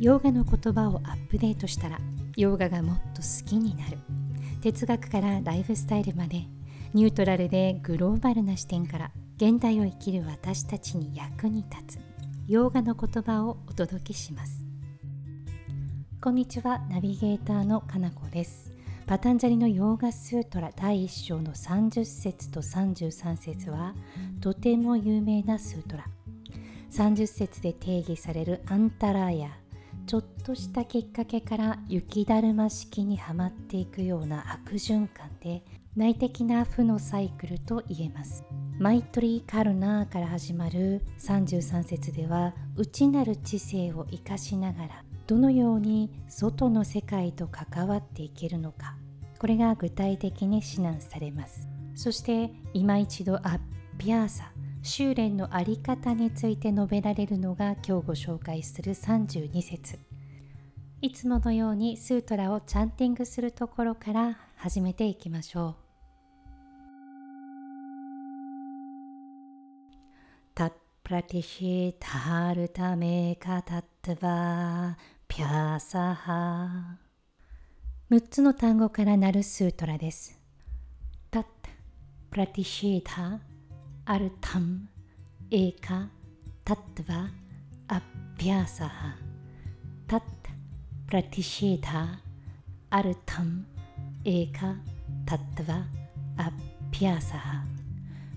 ヨガの言葉をアップデートしたらヨガがもっと好きになる。哲学からライフスタイルまでニュートラルでグローバルな視点から現代を生きる私たちに役に立つヨガの言葉をお届けします。こんにちはナビゲーターのかなこです。パタンジャリのヨーガスートラ第1章の30節と33節はとても有名なスートラ。30節で定義されるアンタラーヤちょっとしたきっかけから雪だるま式にはまっていくような悪循環で内的な負のサイクルと言えます。マイトリー・カルナーから始まる33節では内なる知性を生かしながらどのように外の世界と関わっていけるのかこれが具体的に指南されます。そして今一度アッピアーサ修練のあり方について述べられるのが今日ご紹介する32節。いつものようにスートラをチャンティングするところから始めていきましょう。タップラティシタハルタメカタットバピャーサハ6つの単語からなるスートラです。タットプラティシェーダアルタム、エーカ、タットヴァ、アッピアサハ、タットプラティシェーダ、アルタム、エーカ、タットヴァ、アッビャーサハ。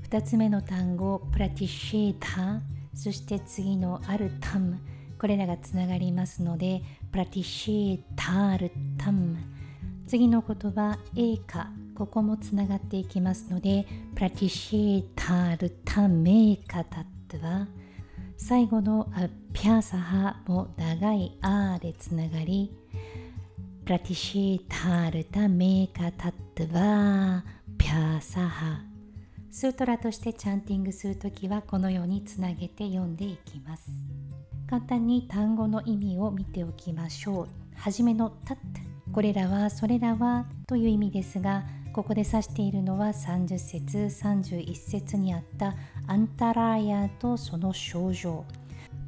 2つ目の単語、プラティシェーダ、そして次のアルタム、これらがつながりますので、プラティシェーダアルタム。次の言葉、エーカ、ここもつながっていきますので、プラティシェーダールタメーカタットヴァ最後のアッビャーサハも長いアーでつながり、プラティシェーダールタメーカタットヴァービャーサハスートラとしてチャンティングするときはこのようにつなげて読んでいきます。簡単に単語の意味を見ておきましょう。はじめのタッこれらはそれらはという意味ですがここで指しているのは30節31節にあったアンタラーヤとその症状。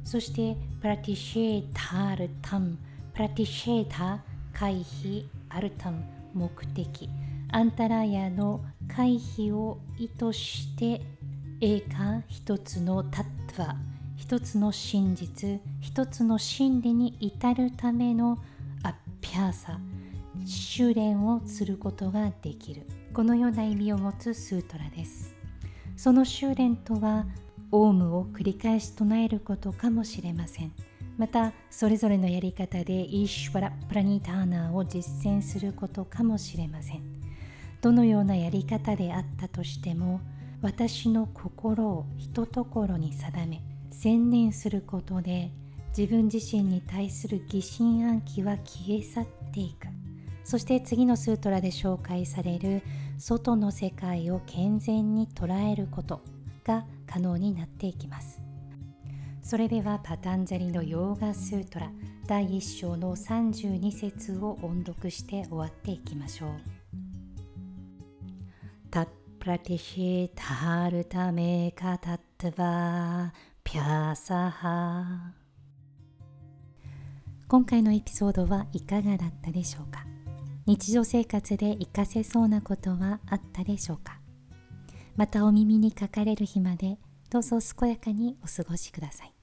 そしてプラティシェータールタム。プラティシェータ回避アルタム。目的。アンタラーヤの回避を意図して栄華一つのタットワ一つの真実。一つの真理に至るためのアッピャーサ。修練をすることができる。このような意味を持つスートラです。その修練とはオウムを繰り返し唱えることかもしれません。またそれぞれのやり方でイーシュワラ・プラニターナーを実践することかもしれません。どのようなやり方であったとしても私の心をひとところに定め専念することで自分自身に対する疑心暗鬼は消え去っていく。そして次のスートラで紹介される外の世界を健全に捉えることが可能になっていきます。それではパタンジャリのヨーガスートラ第1章の32節を音読して終わっていきましょうタップラティシタハルタメカタットバピャーサハ今回のエピソードはいかがだったでしょうか？日常生活で活かせそうなことはあったでしょうか？またお耳にかかれる日までどうぞ健やかにお過ごしください。